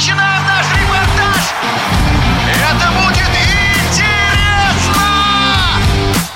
начинаем наш репортаж! Это будет интересно!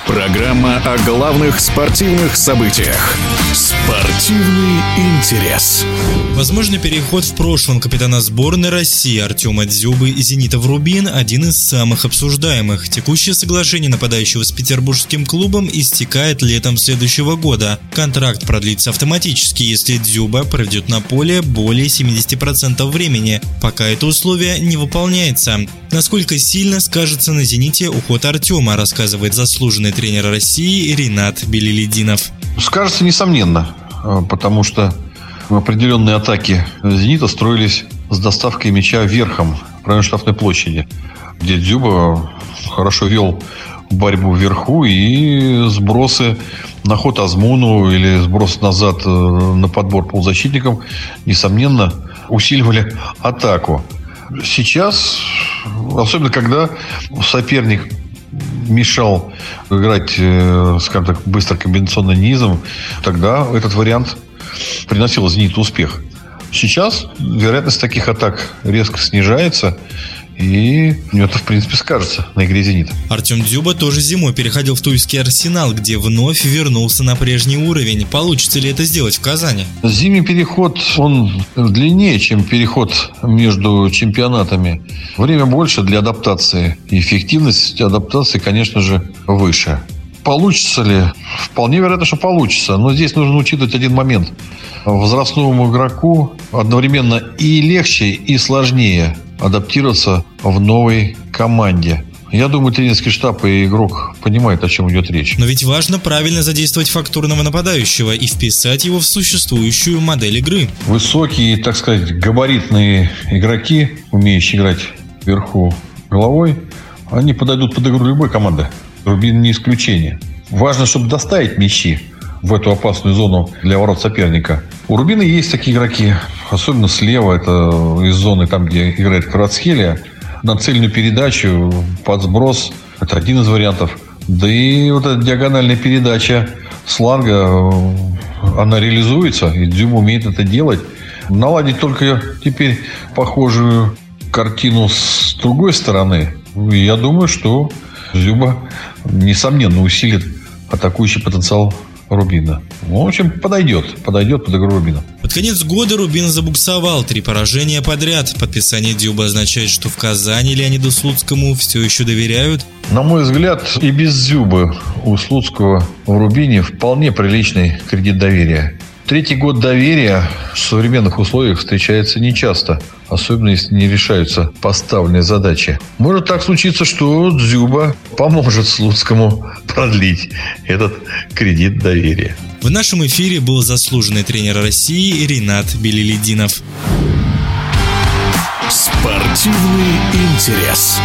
Программа о главных спортивных событиях. Спортивный интерес. Возможно, переход в прошлом капитана сборной России Артема Дзюбы и Зенита в Рубин – один из самых обсуждаемых. Текущее соглашение нападающего с петербургским клубом истекает летом следующего года. Контракт продлится автоматически, если Дзюба проведет на поле более 70% времени, пока это условие не выполняется. Насколько сильно скажется на «Зените» уход Артема, рассказывает заслуженный тренер России Ренат Белилидинов. Скажется, несомненно, э, потому что определенные атаки «Зенита» строились с доставкой мяча верхом в районе штрафной площади, где Дзюба хорошо вел борьбу вверху и сбросы на ход Азмуну или сброс назад э, на подбор полузащитникам, несомненно, усиливали атаку. Сейчас, особенно когда соперник мешал играть, э, скажем так, быстро комбинационным низом, тогда этот вариант приносил «Зениту» успех. Сейчас вероятность таких атак резко снижается, и это, в принципе, скажется на игре «Зенита». Артем Дзюба тоже зимой переходил в Тульский Арсенал, где вновь вернулся на прежний уровень. Получится ли это сделать в Казани? Зимний переход, он длиннее, чем переход между чемпионатами. Время больше для адаптации. Эффективность адаптации, конечно же, выше. Получится ли? Вполне вероятно, что получится. Но здесь нужно учитывать один момент. Возрастному игроку одновременно и легче, и сложнее адаптироваться в новой команде. Я думаю, тренерский штаб и игрок понимают, о чем идет речь. Но ведь важно правильно задействовать фактурного нападающего и вписать его в существующую модель игры. Высокие, так сказать, габаритные игроки, умеющие играть вверху головой, они подойдут под игру любой команды. Рубин не исключение. Важно, чтобы доставить мячи в эту опасную зону для ворот соперника. У Рубина есть такие игроки, особенно слева, это из зоны, там, где играет Кварцхелия, на цельную передачу, под сброс, это один из вариантов. Да и вот эта диагональная передача сланга, она реализуется, и Дзюм умеет это делать. Наладить только теперь похожую картину с другой стороны. Я думаю, что Зюба, несомненно, усилит атакующий потенциал Рубина. Ну, в общем, подойдет. Подойдет под игру Рубина. Под конец года Рубин забуксовал. Три поражения подряд. Подписание Дюба означает, что в Казани Леониду Слуцкому все еще доверяют. На мой взгляд, и без Зюбы у Слуцкого в Рубине вполне приличный кредит доверия. Третий год доверия в современных условиях встречается нечасто, особенно если не решаются поставленные задачи. Может так случиться, что Дзюба поможет Слуцкому продлить этот кредит доверия. В нашем эфире был заслуженный тренер России Ренат Белилидинов. Спортивный интерес.